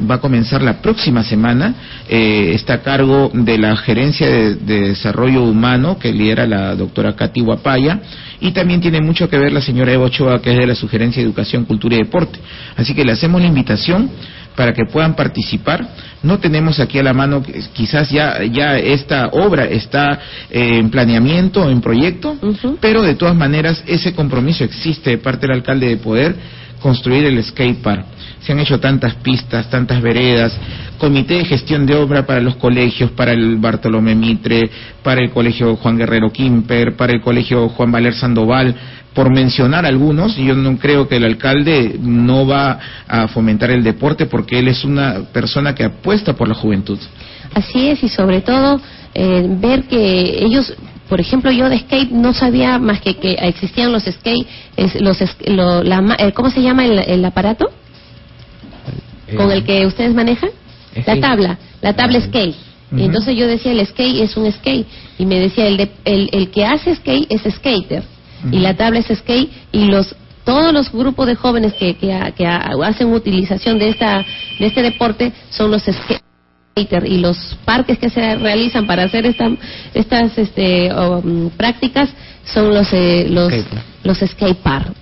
va a comenzar la próxima semana. Eh, está a cargo de la Gerencia de, Desarrollo Humano, que lidera la doctora Katy Guapaya, y también tiene mucho que ver la señora Eva Ochoa, que es de la Sugerencia de Educación, Cultura y Deporte. Así que le hacemos la invitación para que puedan participar. No tenemos aquí a la mano, quizás ya, ya esta obra está eh, en planeamiento, en proyecto, pero de todas maneras ese compromiso existe de parte del alcalde de poder construir el skate park se han hecho tantas pistas, tantas veredas, comité de gestión de obra para los colegios, para el Bartolomé Mitre, para el colegio Juan Guerrero Quimper, para el colegio Juan Valer Sandoval, por mencionar algunos, yo no creo que el alcalde no va a fomentar el deporte porque él es una persona que apuesta por la juventud. Así es, y sobre todo eh, ver que ellos por ejemplo, yo de skate no sabía más que que existían los skate, los, eh, ¿cómo se llama el aparato? con el que ustedes manejan? La tabla, la tabla skate. Y entonces yo decía, el skate es un skate. Y me decía, el, el, el que hace skate es skater. Y la tabla es skate. Y los todos los grupos de jóvenes que, que, que hacen utilización de, esta, de este deporte son los skater. Y los parques que se realizan para hacer esta, estas este, um, prácticas son los, eh, los, los skate park.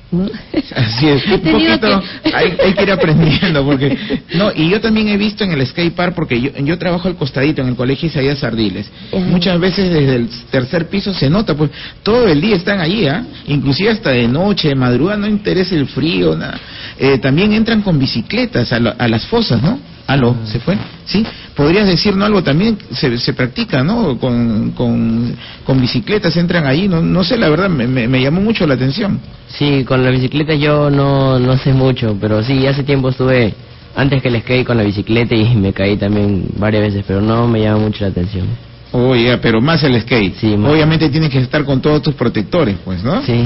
Así es, *laughs* un poquito hay, que ir aprendiendo porque no y yo también he visto en el skate park porque yo, yo trabajo al costadito en el colegio Isaías Sardiles. Muchas veces desde el tercer piso se nota pues todo el día están allí ¿ah? inclusive hasta de noche de madrugada no interesa el frío nada. Eh, también entran con bicicletas a, a las fosas no Aló, ¿se fue? Sí, podrías decirnos algo también, se, se practica, ¿no? Con, con, con, bicicletas entran ahí, no, no sé, la verdad, me, me, llamó mucho la atención. Sí, con la bicicleta yo no, no sé mucho, pero sí, hace tiempo estuve antes que el skate con la bicicleta y me caí también varias veces, pero no me llama mucho la atención. Oye, pero más el skate. Sí, Obviamente tienes que estar con todos tus protectores, pues, ¿no? Sí.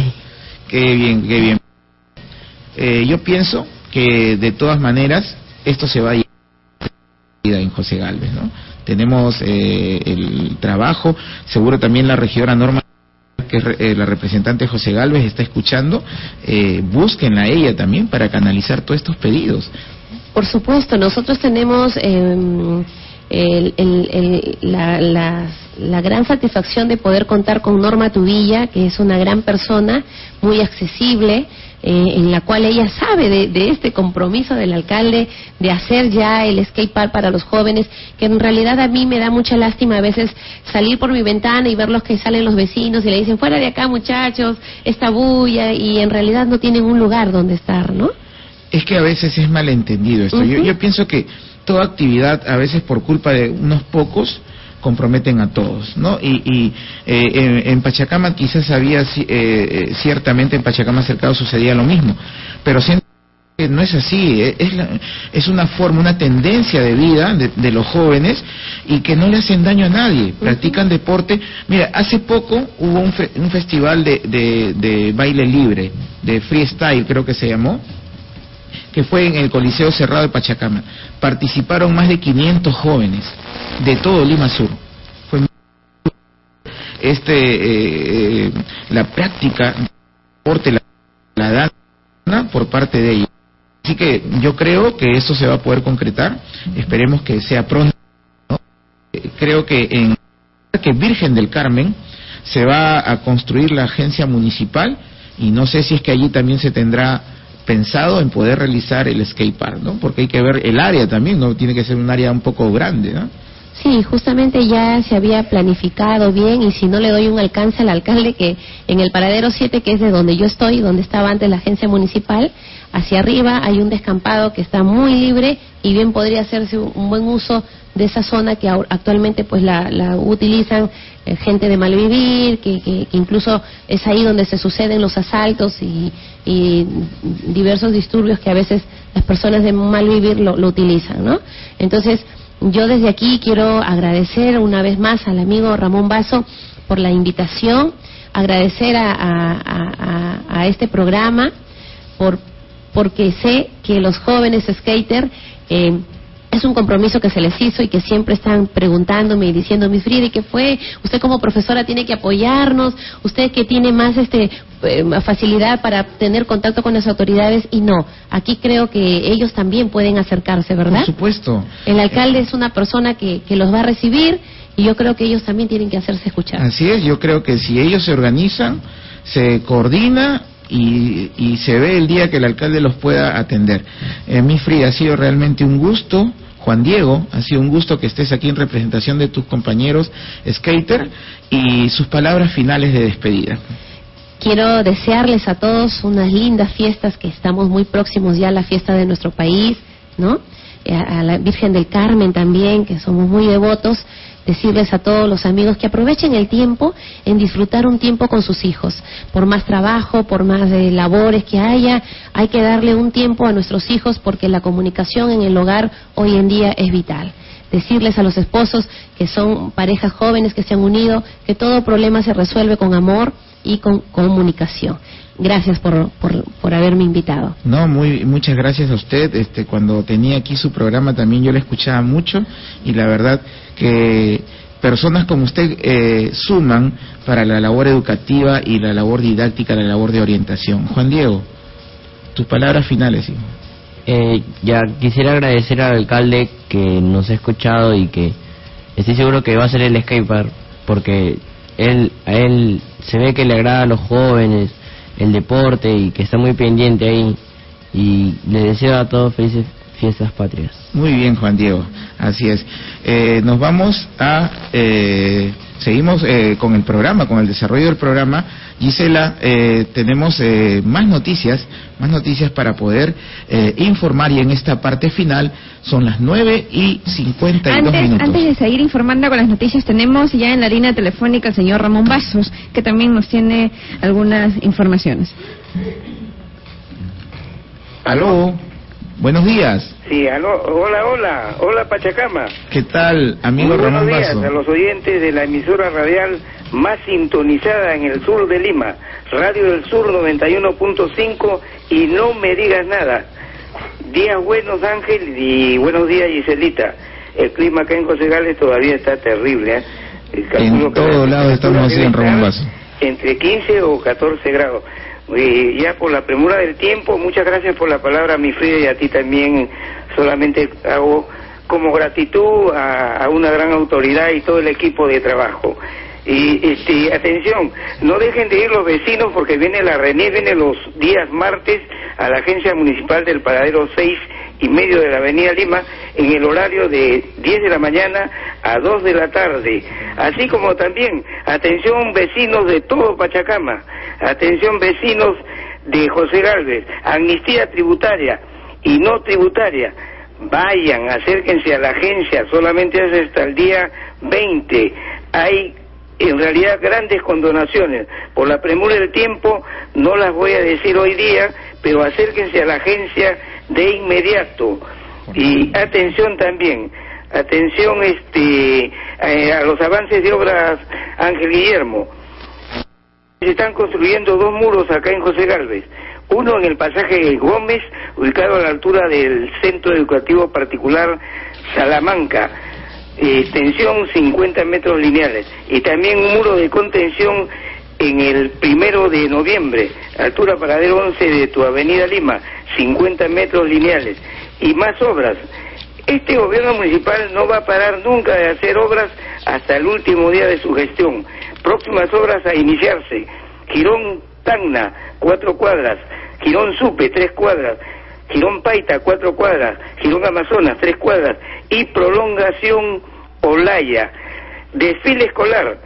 Qué bien, qué bien. Eh, yo pienso que de todas maneras esto se va a en José Galvez, ¿no? Tenemos eh, el trabajo, seguro también la regidora Norma que es eh, la representante José Galvez está escuchando, eh, búsquenla a ella también para canalizar todos estos pedidos. Por supuesto, nosotros tenemos em, la, la, gran satisfacción de poder contar con Norma Tubilla, que es una gran persona, muy accesible, eh, en la cual ella sabe de, este compromiso del alcalde de hacer ya el skate park para los jóvenes, que en realidad a mí me da mucha lástima a veces salir por mi ventana y ver los que salen los vecinos y le dicen fuera de acá muchachos, esta bulla y en realidad no tienen un lugar donde estar, ¿no? es que a veces es malentendido esto. yo, yo pienso que toda actividad, a veces por culpa de unos pocos, comprometen a todos, ¿no? Y, y eh, en, Pachacama quizás había, eh, eh, ciertamente en Pachacama cercado sucedía lo mismo, pero siento que no es así, es, es una forma, una tendencia de vida de, los jóvenes y que no le hacen daño a nadie, practican deporte. Mira, hace poco hubo un, un festival de, de, de baile libre, de freestyle creo que se llamó, que fue en el Coliseo Cerrado de Pachacama. Participaron más de 500 jóvenes de todo Lima Sur. Fue este eh, eh, la práctica deporte la, la danza por parte de ellos. Así que yo creo que eso se va a poder concretar. Esperemos que sea pronto. Creo que en que Virgen del Carmen se va a construir la agencia municipal y no sé si es que allí también se tendrá pensado en poder realizar el skate park, ¿no? Porque hay que ver el área también, ¿no? Tiene que ser un área un poco grande, ¿no? Sí, justamente ya se había planificado bien y si no le doy un alcance al alcalde que en el paradero 7, que es de donde yo estoy, donde estaba antes la agencia municipal, hacia arriba hay un descampado que está muy libre y bien podría hacerse un buen uso de esa zona que actualmente pues la, la utilizan eh, gente de malvivir, que, que, incluso es ahí donde se suceden los asaltos y, diversos disturbios que a veces las personas de malvivir lo, lo utilizan, ¿no? Entonces, yo desde aquí quiero agradecer una vez más al amigo Ramón Vaso por la invitación, agradecer a, este programa por, porque sé que los jóvenes skater eh, es un compromiso que se les hizo y que siempre están preguntándome y diciendo, mi Frida, ¿y qué fue? Usted como profesora tiene que apoyarnos, usted que tiene más este eh, facilidad para tener contacto con las autoridades y no, aquí creo que ellos también pueden acercarse, ¿verdad? Por supuesto. El alcalde es una persona que, que los va a recibir y yo creo que ellos también tienen que hacerse escuchar. Así es, yo creo que si ellos se organizan, se coordina y, y, se ve el día que el alcalde los pueda atender. Eh, mi Frida, ha sido realmente un gusto Juan Diego, ha sido un gusto que estés aquí en representación de tus compañeros skater y sus palabras finales de despedida. Quiero desearles a todos unas lindas fiestas que estamos muy próximos ya a la fiesta de nuestro país, ¿no? A la Virgen del Carmen también, que somos muy devotos decirles a todos los amigos que aprovechen el tiempo en disfrutar un tiempo con sus hijos. Por más trabajo, por más de labores que haya, hay que darle un tiempo a nuestros hijos porque la comunicación en el hogar hoy en día es vital. Decirles a los esposos que son parejas jóvenes que se han unido que todo problema se resuelve con amor y con comunicación. Gracias por, por, por, haberme invitado. No, muy, muchas gracias a usted. Este, cuando tenía aquí su programa también yo le escuchaba mucho y la verdad que personas como usted eh, suman para la labor educativa y la labor didáctica, la labor de orientación. Juan Diego, tus palabras finales. Eh, ya quisiera agradecer al alcalde que nos ha escuchado y que estoy seguro que va a ser el escaper porque él, a él se ve que le agrada a los jóvenes el deporte y que está muy pendiente ahí. Y le deseo a todos felices fiestas patrias. Muy bien, Juan Diego, así es. Eh, nos vamos a, eh, seguimos eh, con el programa, con el desarrollo del programa. Gisela, tenemos más noticias, más noticias para poder informar y en esta parte final son las 9 y 52 antes, minutos. Antes de seguir informando con las noticias, tenemos ya en la línea telefónica al señor Ramón Vasos, que también nos tiene algunas informaciones. Aló. Buenos días. Sí, hola, hola, hola Pachacama. ¿Qué tal, amigo Muy buenos días a los oyentes de la emisora radial más sintonizada en el sur de Lima, Radio del Sur 91.5 y no me digas nada. Días buenos Ángel y buenos días Giselita. El clima acá en José Gales todavía está terrible. ¿eh? En todos lados estamos así en Ramón Entre 15 o 14 grados. Y ya por la premura del tiempo, muchas gracias por la palabra, mi Frida, y a ti también. Solamente hago como gratitud a, una gran autoridad y todo el equipo de trabajo. Y este, atención, no dejen de ir los vecinos porque viene la RENIE, viene los días martes a la Agencia Municipal del Paradero 6 y medio de la Avenida Lima en el horario de 10 de la mañana a 2 de la tarde. Así como también, atención vecinos de todo Pachacama, atención vecinos de José Galvez, amnistía tributaria. y no tributaria. Vayan, acérquense a la agencia, solamente es hasta el día 20. Hay en realidad grandes condonaciones. Por la premura del tiempo no las voy a decir hoy día, pero acérquense a la agencia de inmediato. Y atención también, atención este eh, a los avances de obras Ángel Guillermo. Se están construyendo dos muros acá en José Galvez. Uno en el pasaje Gómez, ubicado a la altura del Centro Educativo Particular Salamanca, extensión 50 metros lineales. Y también un muro de contención en el primero de noviembre, altura paradero 11 de tu avenida Lima, 50 metros lineales. Y más obras. Este gobierno municipal no va a parar nunca de hacer obras hasta el último día de su gestión. Próximas obras a iniciarse. Girón Tacna, cuatro cuadras. Girón Supe, tres cuadras. Girón Paita, cuatro cuadras. Girón Amazonas, tres cuadras. Y prolongación Olaya. Desfile escolar.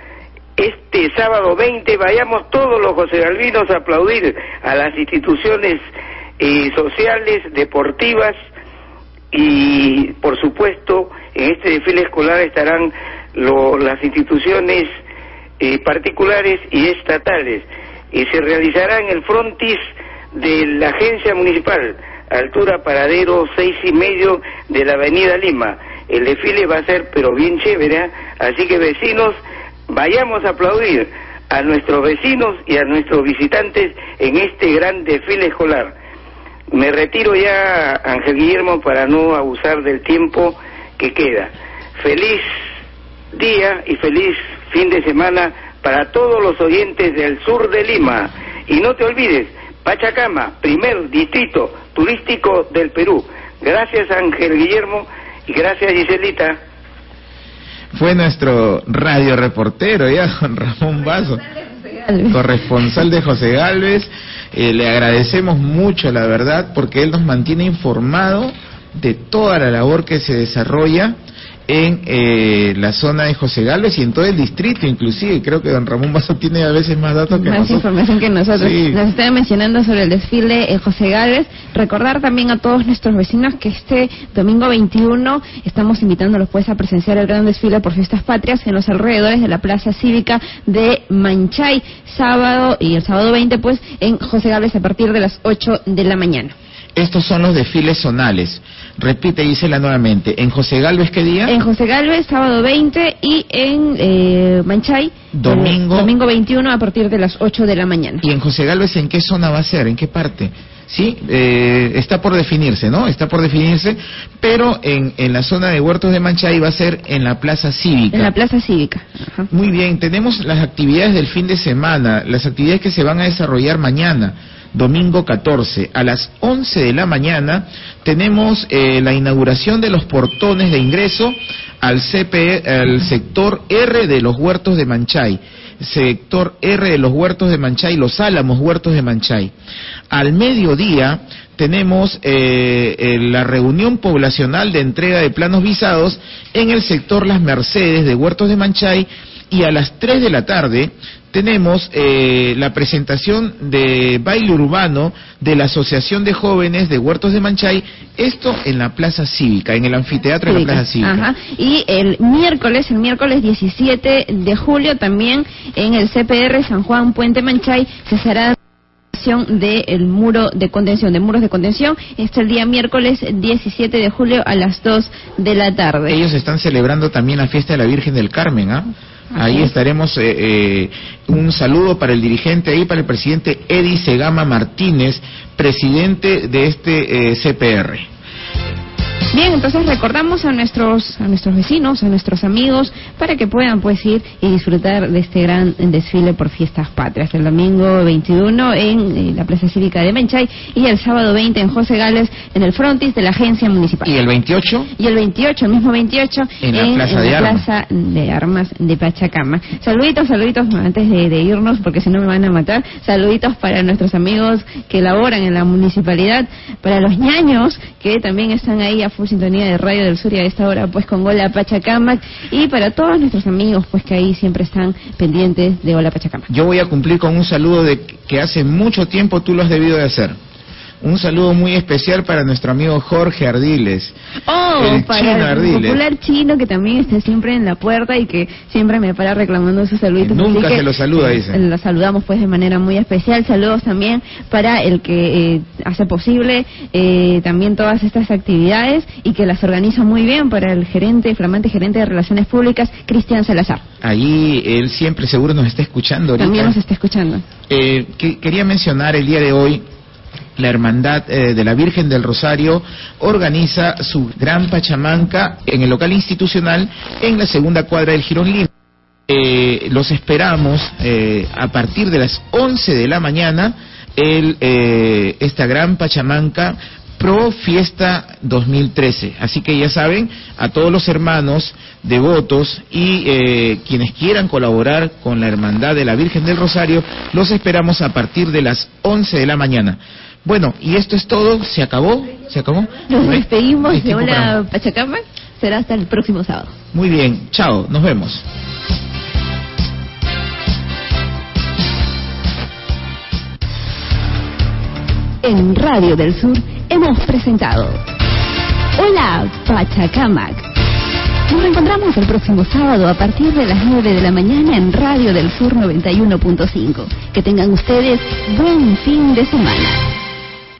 Este sábado 20 vayamos todos los José Galvinos a aplaudir a las instituciones eh, sociales, deportivas, y por supuesto en este desfile escolar estarán las instituciones eh, particulares y estatales y se realizará en el frontis de la agencia municipal altura paradero seis y medio de la avenida Lima el desfile va a ser pero bien chévere ¿eh? así que vecinos vayamos a aplaudir a nuestros vecinos y a nuestros visitantes en este gran desfile escolar me retiro ya, Ángel Guillermo, para no abusar del tiempo que queda. Feliz día y feliz fin de semana para todos los oyentes del sur de Lima. Y no te olvides, Pachacama, primer distrito turístico del Perú. Gracias Ángel Guillermo y gracias Giselita. Fue nuestro radio reportero ya, *laughs* Juan Ramón Vaso corresponsal de José Galvez. Eh, le agradecemos mucho, la verdad, porque él nos mantiene informado de toda la labor que se desarrolla en eh, la zona de José Gálvez y en todo el distrito, inclusive. Creo que don Ramón Basso tiene a veces más datos que más información que nosotros. Nos estaba mencionando sobre el desfile en José Gálvez. Recordar también a todos nuestros vecinos que este domingo 21 estamos invitándolos pues a presenciar el gran desfile por fiestas patrias en los alrededores de la Plaza Cívica de Manchay, sábado y el sábado 20 pues en José Gálvez a partir de las 8 de la mañana. Estos son los desfiles zonales. Repite, Gisela, nuevamente. ¿En José Galvez qué día? En José Galvez, sábado 20 y en eh, Manchay, domingo. domingo 21 a partir de las 8 de la mañana. ¿Y en José Galvez en qué zona va a ser? ¿En qué parte? Sí, eh, está por definirse, ¿no? Está por definirse, pero en, en la zona de Huertos de Manchay va a ser en la Plaza Cívica. En la Plaza Cívica. Muy bien, tenemos las actividades del fin de semana, las actividades que se van a desarrollar mañana domingo 14. A las 11 de la mañana tenemos eh, la inauguración de los portones de ingreso al, CPE, al sector R de los huertos de Manchay. Sector R de los huertos de Manchay, los álamos huertos de Manchay. Al mediodía tenemos eh, la reunión poblacional de entrega de planos visados en el sector Las Mercedes de Huertos de Manchay y a las 3 de la tarde tenemos eh, la presentación de baile urbano de la Asociación de Jóvenes de Huertos de Manchay, esto en la Plaza Cívica, en el anfiteatro de la Plaza Cívica. Y el miércoles, el miércoles 17 de julio, también en el CPR San Juan Puente Manchay, se será del muro de contención, de muros de contención. Este el día miércoles 17 de julio a las 2 de la tarde. Ellos están celebrando también la fiesta de la Virgen del Carmen, ¿ah? Ahí estaremos. Eh, eh, un saludo para el dirigente ahí, para el presidente Eddie Segama Martínez, presidente de este eh, CPR. Bien, entonces recordamos a nuestros a nuestros vecinos, a nuestros amigos, para que puedan pues ir y disfrutar de este gran desfile por fiestas patrias. El domingo 21 en, la Plaza Cívica de Menchay y el sábado 20 en José Gales en el frontis de la agencia municipal. ¿Y el 28? Y el 28, el mismo 28, en la, Plaza, de, plaza de, Armas de Pachacama. Saluditos, saluditos antes de, de irnos, porque si no me van a matar. Saluditos para nuestros amigos que laboran en la municipalidad, para los ñaños que también están ahí sintonía de Radio del Sur y a esta hora pues con Hola Pachacamac y para todos nuestros amigos pues que ahí siempre están pendientes de Hola Pachacamac. Yo voy a cumplir con un saludo de que hace mucho tiempo tú lo has debido de hacer. Un saludo muy especial para nuestro amigo Jorge Ardiles. Oh, el para chino el Ardiles. popular chino que también está siempre en la puerta y que siempre me para reclamando sus saluditos. Nunca se lo saluda, dice. eh, Lo saludamos pues de manera muy especial. Saludos también para el que eh, hace posible eh, también todas estas actividades y que las organiza muy bien para el gerente, flamante gerente de Relaciones Públicas, Cristian Salazar. Allí él siempre seguro nos está escuchando ahorita. También nos está escuchando. Eh, que- quería mencionar el día de hoy la Hermandad eh, de la Virgen del Rosario organiza su gran Pachamanca en el local institucional en la segunda cuadra del Girón Lima. Eh, los esperamos eh, a partir de las 11 de la mañana el, eh, esta gran Pachamanca Pro Fiesta 2013. Así que ya saben, a todos los hermanos devotos y eh, quienes quieran colaborar con la Hermandad de la Virgen del Rosario, los esperamos a partir de las 11 de la mañana. Bueno, y esto es todo, se acabó, se acabó. Nos ¿No hay- despedimos de Hola Pachacama. Será hasta el próximo sábado. Muy bien, chao, nos vemos. En Radio del Sur hemos presentado Hola Pachacamac. Nos reencontramos el próximo sábado a partir de las 9 de la mañana en Radio del Sur 91.5. Que tengan ustedes buen fin de semana.